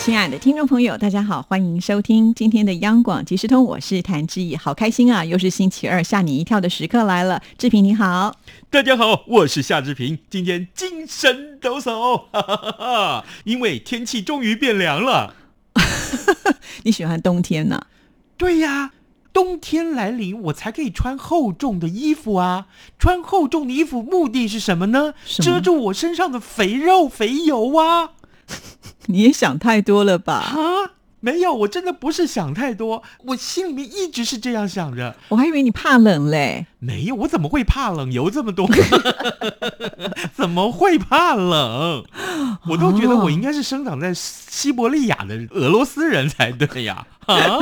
亲爱的听众朋友，大家好，欢迎收听今天的央广即时通，我是谭志毅，好开心啊！又是星期二，吓你一跳的时刻来了。志平你好，大家好，我是夏志平，今天精神抖擞，哈哈哈哈！因为天气终于变凉了。你喜欢冬天呢？对呀，冬天来临，我才可以穿厚重的衣服啊！穿厚重的衣服目的是什么呢？什么遮住我身上的肥肉、肥油啊！你也想太多了吧？啊，没有，我真的不是想太多，我心里面一直是这样想着。我还以为你怕冷嘞。没有，我怎么会怕冷？油这么多，怎么会怕冷？我都觉得我应该是生长在西伯利亚的俄罗斯人才对呀，啊，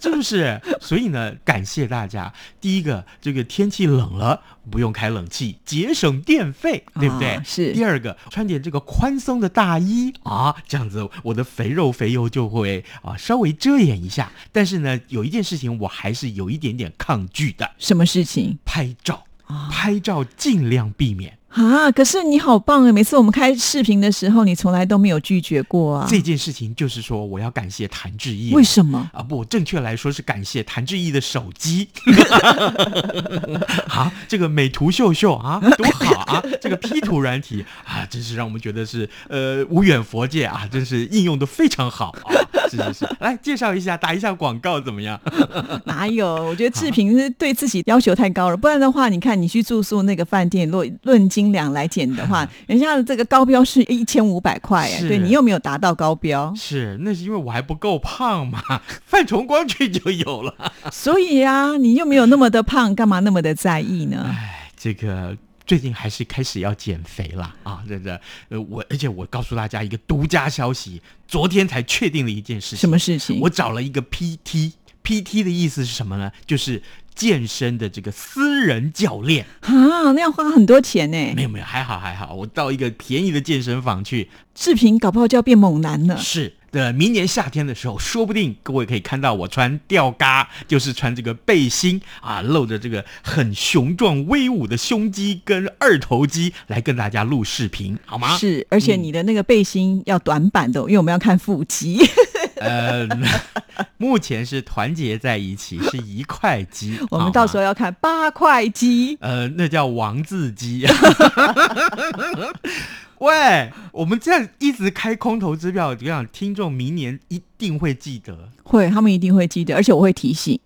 是不是？所以呢，感谢大家。第一个，这个天气冷了，不用开冷气，节省电费，对不对？啊是第二个，穿点这个宽松的大衣啊，这样子我的肥肉肥油就会啊稍微遮掩一下。但是呢，有一件事情我还是有一点点抗拒的。什么事情拍照，拍照尽量避免。啊？可是你好棒啊！每次我们开视频的时候，你从来都没有拒绝过啊。这件事情就是说，我要感谢谭志毅。为什么？啊？不，正确来说是感谢谭志毅的手机。啊，这个美图秀秀啊，多好啊！这个 P 图软体啊，真是让我们觉得是呃无远佛界啊，真是应用的非常好啊！是是是，来介绍一下，打一下广告怎么样？哪有？我觉得志平是对自己要求太高了，不然的话，你看你去住宿那个饭店，论论斤两来减的话，人家的这个高标是一千五百块，哎，对你又没有达到高标，是，那是因为我还不够胖嘛，范崇光去就有了。所以啊，你又没有那么的胖，干嘛那么的在意呢？哎，这个最近还是开始要减肥了啊！这个呃，我而且我告诉大家一个独家消息，昨天才确定了一件事情。什么事情？我找了一个 PT，PT 的意思是什么呢？就是健身的这个私人教练。啊，那要花很多钱呢。没有没有，还好还好，我到一个便宜的健身房去，志平搞不好就要变猛男了。是的，明年夏天的时候，说不定各位可以看到我穿吊嘎，就是穿这个背心啊，露着这个很雄壮威武的胸肌跟二头肌来跟大家录视频，好吗？是，而且你的那个背心要短版的，因为我们要看腹肌。呃，目前是团结在一起，是一块肌。我们到时候候要看八块肌。呃，那叫王字肌。喂，我们这样一直开空头支票，我想听众明年一定会记得。会，他们一定会记得，而且我会提醒。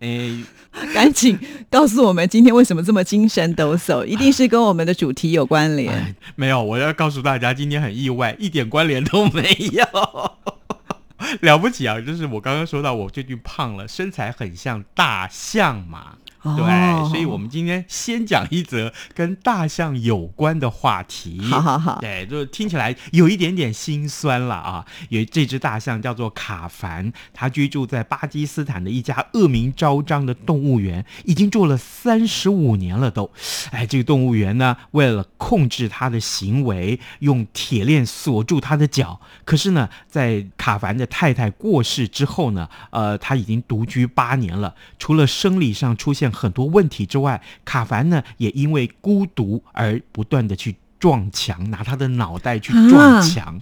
诶，赶紧告诉我们今天为什么这么精神抖擞，一定是跟我们的主题有关联。哎没有，我要告诉大家，今天很意外，一点关联都没有。了不起啊！就是我刚刚说到，我最近胖了，身材很像大象嘛。对，哦所以我们今天先讲一则跟大象有关的话题。好好好对，就听起来有一点点心酸了啊。有这只大象叫做卡凡，它居住在巴基斯坦的一家恶名昭彰的动物园，已经住了三十五年了都。哎，这个动物园呢，为了控制它的行为，用铁链锁住它的脚。可是呢，在卡凡的太太过世之后呢，呃，他已经独居八年了。除了生理上出现很多问题之外，卡凡呢也因为孤独而不断的去撞墙，拿他的脑袋去撞墙。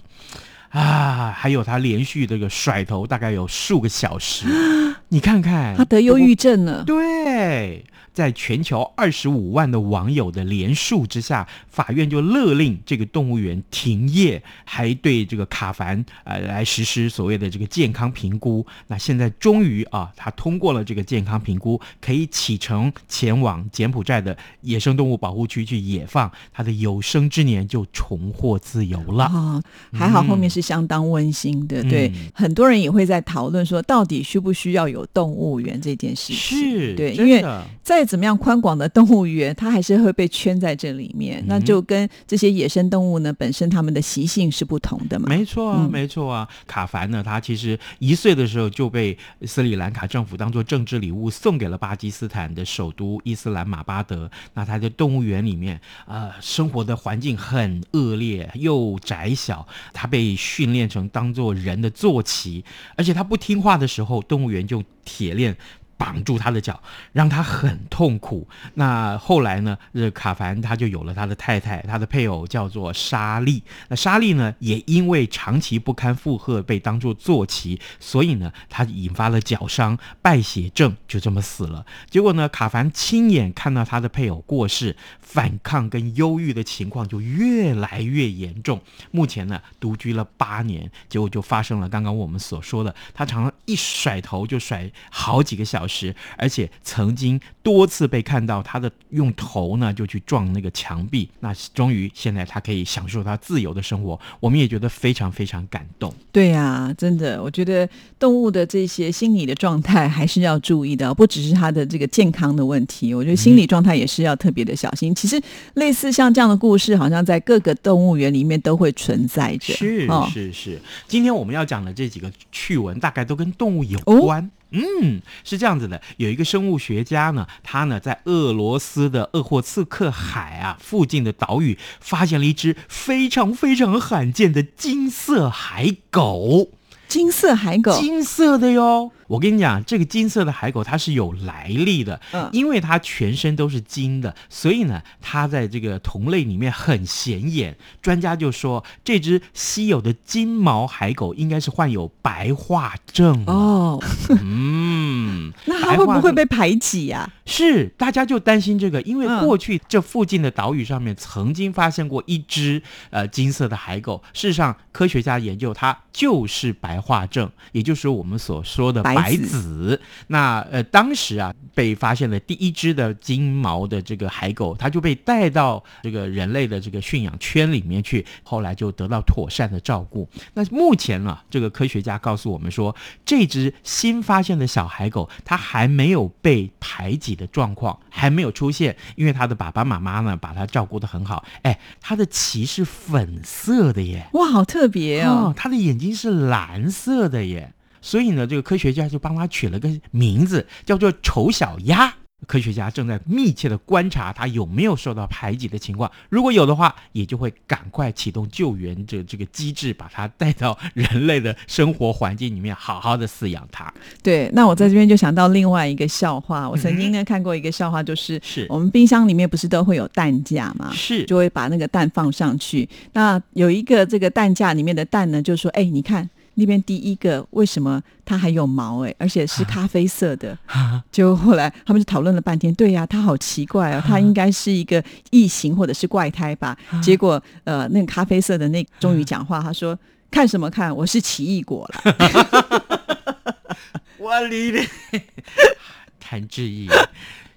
啊，还有他连续这个甩头，大概有数个小时，你看看，他得忧郁症了。对，在全球二十五万的网友的联署之下，法院就勒令这个动物园停业，还对这个卡凡呃来实施所谓的这个健康评估。那现在终于啊，他通过了这个健康评估，可以启程前往柬埔寨的野生动物保护区去野放，他的有生之年就重获自由了。哦，还好后面是相当温馨的。对，嗯很多人也会在讨论说，到底需不需要有有动物园这件事情。是，对，因为再怎么样宽广的动物园，它还是会被圈在这里面，那嗯就跟这些野生动物呢本身它们的习性是不同的嘛。没错啊，嗯没错啊。卡凡呢，他其实一岁的时候就被斯里兰卡政府当做政治礼物送给了巴基斯坦的首都伊斯兰马巴德。那他在动物园里面，呃，生活的环境很恶劣又窄小，他被训练成当做人的坐骑，而且他不听话的时候，动物园就铁链。绑住他的脚，让他很痛苦。那后来呢？这卡凡他就有了他的太太，他的配偶叫做莎莉。那莎莉呢，也因为长期不堪负荷被当作坐骑，所以呢，他引发了脚伤、败血症，就这么死了。结果呢，卡凡亲眼看到他的配偶过世，反抗跟忧郁的情况就越来越严重。目前呢，独居了八年，结果就发生了刚刚我们所说的，他常常一甩头就甩好几个小时，而且曾经多次被看到他的用头呢就去撞那个墙壁。那终于现在他可以享受他自由的生活，我们也觉得非常非常感动。对呀、真的，我觉得动物的这些心理的状态还是要注意的，不只是它的这个健康的问题，我觉得心理状态也是要特别的小心。其实类似像这样的故事，好像在各个动物园里面都会存在着。是哦是是，今天我们要讲的这几个趣闻，大概都跟动物有关。嗯，是这样子的，有一个生物学家呢，他呢在俄罗斯的鄂霍次克海啊附近的岛屿，发现了一只非常非常罕见的金色海狗。金色海狗，金色的哟。我跟你讲，这个金色的海狗它是有来历的，嗯因为它全身都是金的，所以呢，它在这个同类里面很显眼。专家就说，这只稀有的金毛海狗应该是患有白化症。哦，嗯，那它会不会被排挤啊呀、是，大家就担心这个，因为嗯过去这附近的岛屿上面曾经发现过一只呃金色的海狗。事实上，科学家研究它就是白化症，也就是我们所说的白子。那呃，当时啊被发现了第一只的金毛的这个海狗，它就被带到这个人类的这个驯养圈里面去，后来就得到妥善的照顾。那目前啊、这个科学家告诉我们说，这只新发现的小海狗，它还没有被排挤的状况，还没有出现，因为它的爸爸妈妈呢把它照顾得很好。哎，它的鳍是粉色的耶，哇，好特别哦！它的眼睛是蓝色的耶。所以呢，这个科学家就帮它取了个名字，叫做丑小鸭。科学家正在密切的观察它有没有受到排挤的情况，如果有的话，也就会赶快启动救援这这个机制，把它带到人类的生活环境里面，好好的饲养它。对，那我在这边就想到另外一个笑话。我曾经呢看过一个笑话，就是是我们冰箱里面不是都会有蛋架吗？是就会把那个蛋放上去。那有一个这个蛋架里面的蛋呢，就说：“哎，你看那边第一个为什么它还有毛？哎，而且是咖啡色的。”结果后来他们就讨论了半天，对呀、它好奇怪啊，它应该是一个异形或者是怪胎吧？结果呃，那个咖啡色的那终于讲话，他说。看什么看？我是奇异果了。我理你，谭志毅，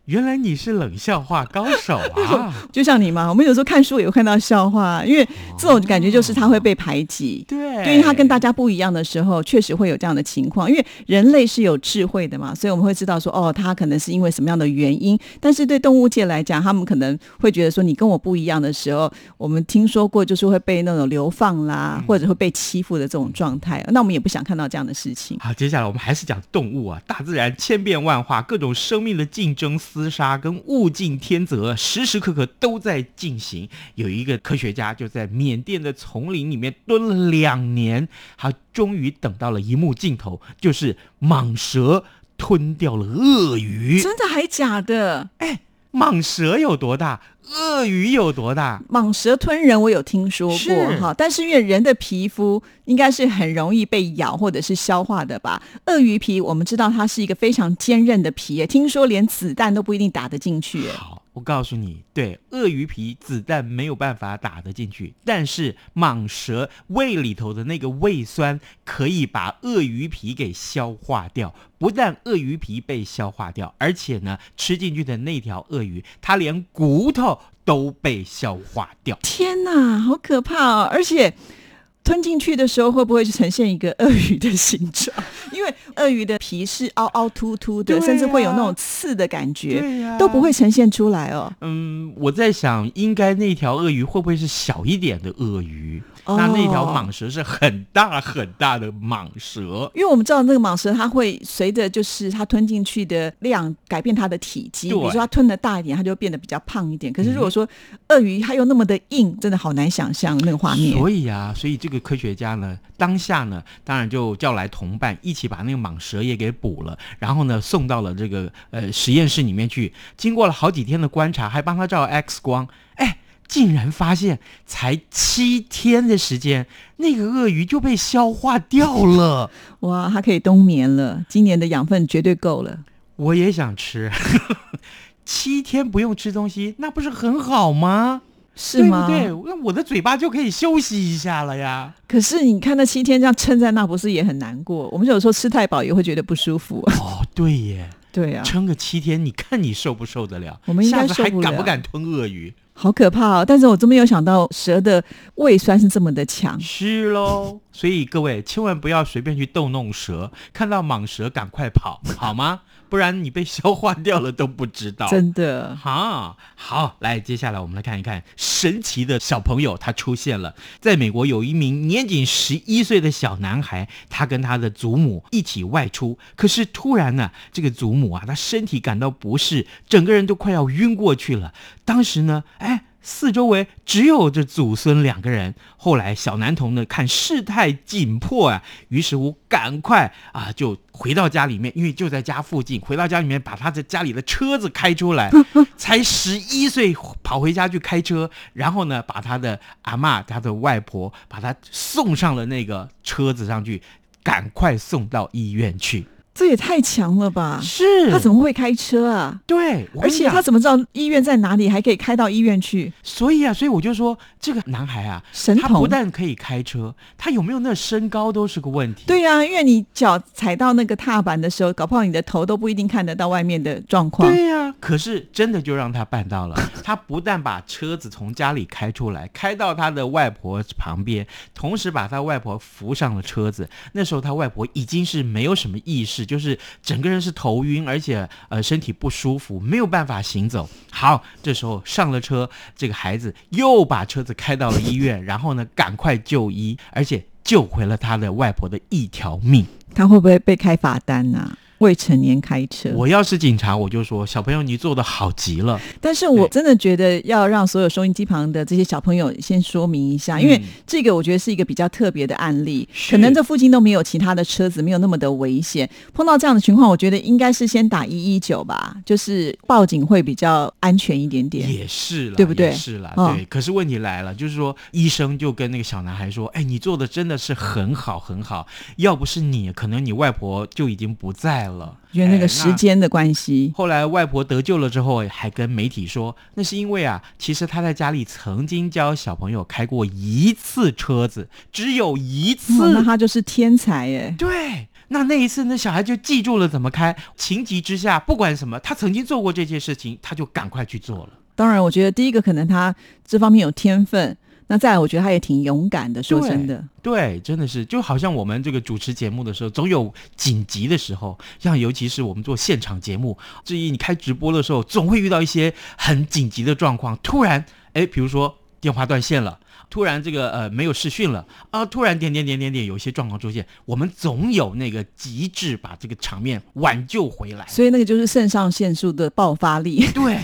原来你是冷笑话高手啊！就像你嘛，我们有时候看书也会看到笑话，因为这种感觉就是他会被排挤。对，对，因为他跟大家不一样的时候，确实会有这样的情况。因为人类是有智慧的嘛，所以我们会知道说，哦，他可能是因为什么样的原因。但是对动物界来讲，他们可能会觉得说，你跟我不一样的时候，我们听说过就是会被那种流放啦，或者会被欺负的这种状态。那我们也不想看到这样的事情。好，接下来我们还是讲动物啊，大自然千变万化，各种生命的竞争、厮杀跟物竞天择，时时刻刻都在进行。有一个科学家就在缅甸的丛林里面蹲了两年，他终于等到了一幕镜头，就是蟒蛇吞掉了鳄鱼。真的还假的？哎蟒蛇有多大？鳄鱼有多大？蟒蛇吞人，我有听说过哈，但是因为人的皮肤应该是很容易被咬或者是消化的吧？鳄鱼皮我们知道它是一个非常坚韧的皮，听说连子弹都不一定打得进去。好，我告诉你，对，鳄鱼皮子弹没有办法打得进去，但是蟒蛇胃里头的那个胃酸可以把鳄鱼皮给消化掉。不但鳄鱼皮被消化掉，而且呢，吃进去的那条鳄鱼，它连骨头都被消化掉。天哪，好可怕哦！而且吞进去的时候会不会是呈现一个鳄鱼的形状？因为鳄鱼的皮是凹凹凸凸的，啊甚至会有那种刺的感觉，对呀都不会呈现出来哦。嗯，我在想，应该那条鳄鱼会不会是小一点的鳄鱼？哦那那条蟒蛇是很大很大的蟒蛇。因为我们知道那个蟒蛇，它会随着就是它吞进去的量改变它的体积。比如说它吞的大一点，它就变得比较胖一点。可是如果说鳄鱼它又那么的硬，真的好难想象那个画面。所以啊，所以这个科学家呢，当下呢，当然就叫来同伴一起把那个蟒蛇也给捕了，然后呢，送到了这个呃实验室里面去。经过了好几天的观察，还帮他照 X 光，哎，竟然发现才七天的时间，那个鳄鱼就被消化掉了。哇，它可以冬眠了，今年的养分绝对够了。我也想吃，七天不用吃东西，那不是很好吗？是吗？对不对？那我的嘴巴就可以休息一下了呀。可是你看那七天这样撑在那，不是也很难过？我们有时候吃太饱也会觉得不舒服、啊。哦，对耶，对啊，撑个七天，你看你受不受得了？我们应该下次还受不了敢不敢吞鳄鱼？好可怕哦！但是我真没有想到蛇的胃酸是这么的强。是喽，所以各位千万不要随便去逗弄蛇，看到蟒蛇赶快跑，好吗？不然你被消化掉了都不知道。真的，哈，好，来，接下来我们来看一看神奇的小朋友，他出现了。在美国，有一名年仅十一岁的小男孩，他跟他的祖母一起外出，可是突然呢，这个祖母啊，他身体感到不适，整个人都快要晕过去了。当时呢，哎。四周围只有这祖孙两个人。后来小男童呢，看事态紧迫啊，于是乎赶快啊就回到家里面，因为就在家附近，回到家里面把他的家里的车子开出来，才十一岁跑回家去开车，然后呢把他的阿嬷、他的外婆把他送上了那个车子上去，赶快送到医院去。这也太强了吧！是他怎么会开车啊？对，而且他怎么知道医院在哪里，还可以开到医院去？所以啊，所以我就说这个男孩啊，神他不。但可以开车，他有没有那身高都是个问题。对呀、因为你脚踩到那个踏板的时候，搞不好你的头都不一定看得到外面的状况。对呀、可是真的就让他办到了。他不但把车子从家里开出来，开到他的外婆旁边，同时把他外婆扶上了车子。那时候他外婆已经是没有什么意识，就是整个人是头晕，而且呃身体不舒服，没有办法行走。好，这时候上了车，这个孩子又把车子开到了医院，然后呢赶快就医，而且救回了他的外婆的一条命。他会不会被开罚单呢、未成年开车，我要是警察，我就说小朋友你做的好极了。但是我真的觉得要让所有收音机旁的这些小朋友先说明一下，因为嗯这个我觉得是一个比较特别的案例，可能这附近都没有其他的车子，没有那么的危险。碰到这样的情况，我觉得应该是先打一一九吧，就是报警会比较安全一点点。也是了，对不对是啦，嗯对。可是问题来了，就是说医生就跟那个小男孩说：“哎，你做的真的是很好很好，要不是你，可能你外婆就已经不在了。”因为那个哎时间的关系，后来外婆得救了之后，还跟媒体说，那是因为啊，其实他在家里曾经教小朋友开过一次车子，只有一次。哦那他就是天才耶。对，那那一次，那小孩就记住了怎么开。情急之下，不管什么，他曾经做过这件事情，他就赶快去做了。当然，我觉得第一个可能他这方面有天分，那再来，我觉得他也挺勇敢的。说真的，对，真的是，就好像我们这个主持节目的时候，总有紧急的时候，像尤其是我们做现场节目，至于你开直播的时候，总会遇到一些很紧急的状况，突然，哎，比如说电话断线了。突然，这个呃没有视讯了啊！突然点点点点点，有一些状况出现，我们总有那个极致把这个场面挽救回来。所以那个就是肾上腺素的爆发力。对，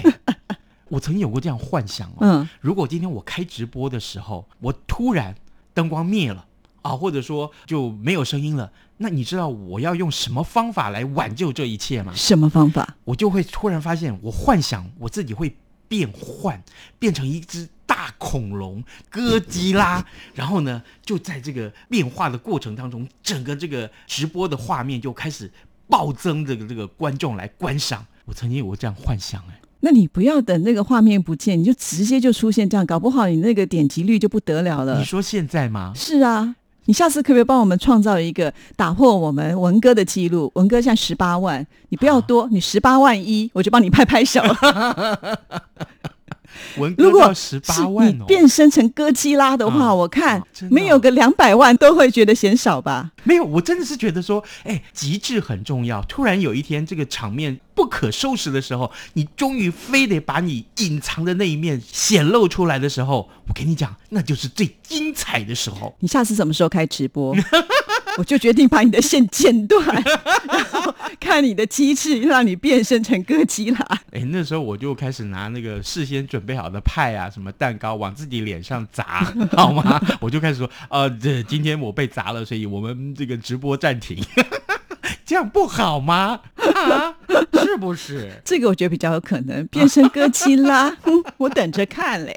我曾经有过这样幻想哦。嗯，如果今天我开直播的时候，我突然灯光灭了啊，或者说就没有声音了，那你知道我要用什么方法来挽救这一切吗？什么方法？我就会突然发现，我幻想我自己会变换，变成一只大恐龙哥吉拉，然后呢，就在这个变化的过程当中，整个这个直播的画面就开始暴增，这个这个观众来观赏。我曾经有过这样幻想，哎。那你不要等那个画面不见，你就直接就出现这样，搞不好你那个点击率就不得了了你。说现在吗？是啊，你下次可不可以帮我们创造一个打破我们文哥的记录？文哥现在十八万，你不要多，你十八万一，我就帮你拍拍手。文如果哥到十是八万哦，你变身成哥基拉的话，啊我看没有个两百万都会觉得嫌少吧？没有，我真的是觉得说，哎，极致很重要。突然有一天，这个场面不可收拾的时候，你终于非得把你隐藏的那一面显露出来的时候，我跟你讲，那就是最精彩的时候。你下次什么时候开直播？我就决定把你的线剪断，然后看你的鸡翅，让你变身成哥基拉。哎，那时候我就开始拿那个事先准备好的派啊，什么蛋糕往自己脸上砸，好吗？我就开始说，呃，这今天我被砸了，所以我们这个直播暂停，这样不好吗？啊，是不是？这个我觉得比较有可能变身哥基拉，哼 我等着看嘞。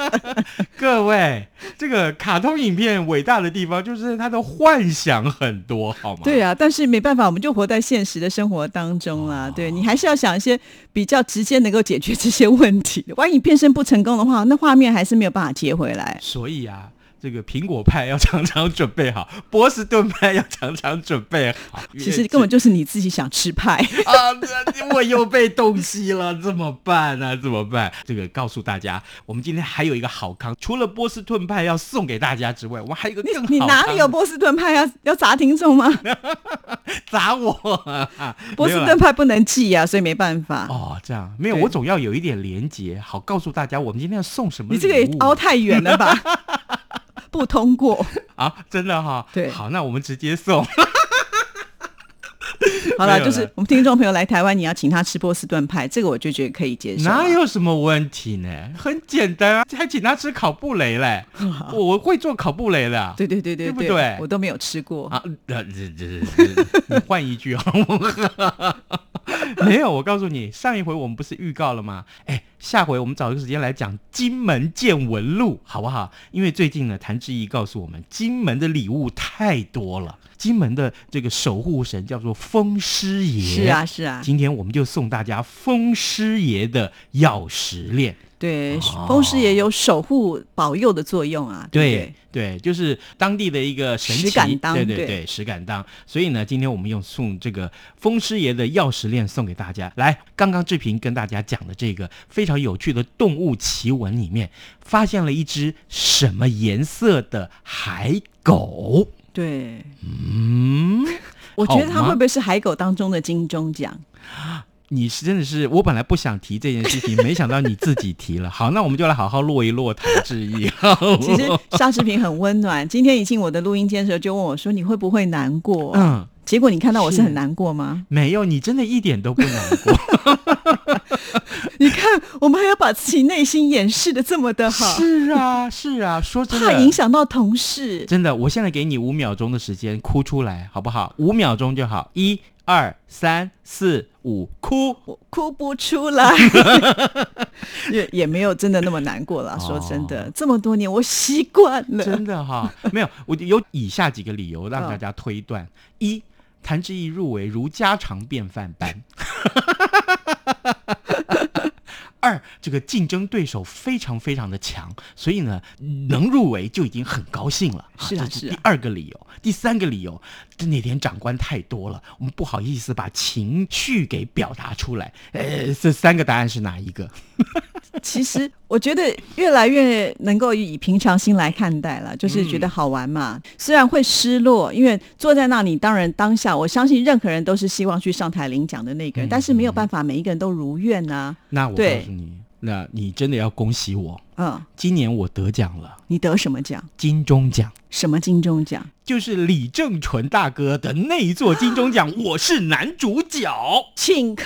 各位，这个卡通影片伟大的地方就是它的幻想很多，好吗？对啊，但是没办法，我们就活在现实的生活当中啦。对你还是要想一些比较直接能够解决这些问题。万一你变身不成功的话，那画面还是没有办法接回来。所以啊，这个苹果派要常常准备好，波士顿派要常常准备好。其实根本就是你自己想吃派。啊，这我又被洞悉了，怎么办呢、怎么办？这个告诉大家，我们今天还有一个好康，除了波士顿派要送给大家之外，我们还有一个更好你哪里有波士顿派要要砸听众吗？砸我、啊？波士顿派不能寄啊，所以没办法。哦，这样没有，我总要有一点连结，好告诉大家我们今天要送什么。你这个也凹太远了吧？不通过。啊，真的哈、对好，那我们直接送。好了，就是我们听众朋友来台湾，你要请他吃波士顿派，这个我就觉得可以接受啊。哪有什么问题呢？很简单啊，还请他吃烤布雷嘞，我我会做烤布雷的啊。对对对对对不对我都没有吃过。啊，呃这这这，你换一句好不好？没有，我告诉你，上一回我们不是预告了吗？哎，下回我们找一个时间来讲金门见闻录，好不好？因为最近呢，谭志毅告诉我们，金门的礼物太多了，金门的这个守护神叫做风师爷。是啊，是啊，今天我们就送大家风师爷的钥匙链。对，哦风师也有守护保佑的作用啊。对不对对，就是当地的一个神奇，对对对对，石敢当。所以呢，今天我们用送这个风师爷的钥匙链送给大家。来，刚刚志平跟大家讲的这个非常有趣的动物奇闻里面，发现了一只什么颜色的海狗？对，嗯，我觉得它会不会是海狗当中的金钟奖？你是真的是，我本来不想提这件事情，没想到你自己提了。好，那我们就来好好落一落谈志毅。其实沙志平很温暖。今天一进我的录音间的时候，就问我说：“你会不会难过？”嗯，结果你看到我是是很难过吗？没有，你真的一点都不难过。你看，我们还要把自己内心掩饰的这么的好，是啊，是啊，说真怕，影响到同事。真的，我现在给你五秒钟的时间哭出来，好不好？五秒钟就好，一二三四五，哭。我哭不出来，也也没有真的那么难过了。说真的，这么多年我习惯了。真的哈、没有，我有以下几个理由让大家推断：一，谭志毅入围如家常便饭般；二，这个竞争对手非常非常的强，所以呢，能入围就已经很高兴了。是啊是啊这是第二个理由。第三个理由，这那天长官太多了，我们不好意思把情绪给表达出来。呃，这三个答案是哪一个？其实我觉得越来越能够以平常心来看待了，就是觉得好玩嘛。虽然会失落，因为坐在那里，当然当下我相信任何人都是希望去上台领奖的那个人，但是没有办法每一个人都如愿啊、那我对告诉你，那你真的要恭喜我，嗯，今年我得奖了，你得什么奖？金钟奖。什么金钟奖？就是李正淳大哥的那一座金钟奖，我是男主角请客。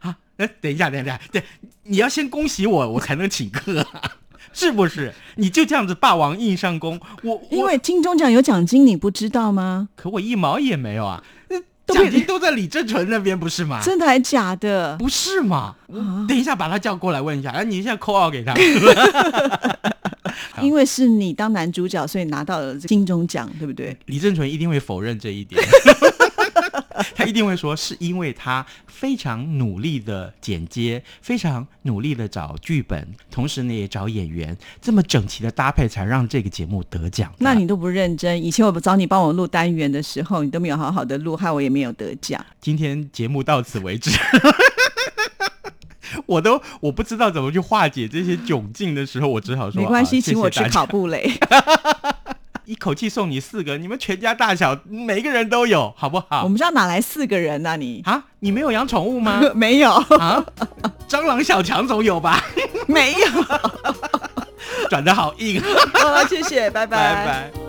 啊！哎，等一下，等一下，对，你要先恭喜我，我才能请客、啊，是不是？你就这样子霸王硬上弓，我我因为金钟奖有奖金，你不知道吗？可我一毛也没有啊，奖金都在李正淳那边，不是吗？真的还假的？不是嘛？啊等一下把他叫过来问一下，哎、你现在扣二给他。因为是你当男主角，所以拿到了金钟奖，对不对？李正淳一定会否认这一点，他一定会说是因为他非常努力的剪接，非常努力的找剧本，同时呢也找演员，这么整齐的搭配，才让这个节目得奖。那你都不认真。以前我找你帮我录单元的时候，你都没有好好的录，害我也没有得奖。今天节目到此为止。我都我不知道怎么去化解这些窘境的时候，我只好说没关系，啊请我吃谢谢大家烤布雷。一口气送你四个，你们全家大小每个人都有，好不好我？们家哪来四个人呢、你啊，你没有养宠物吗？没有，啊，蟑螂小强总有吧？没有。转的好硬，好，谢谢，拜拜拜拜。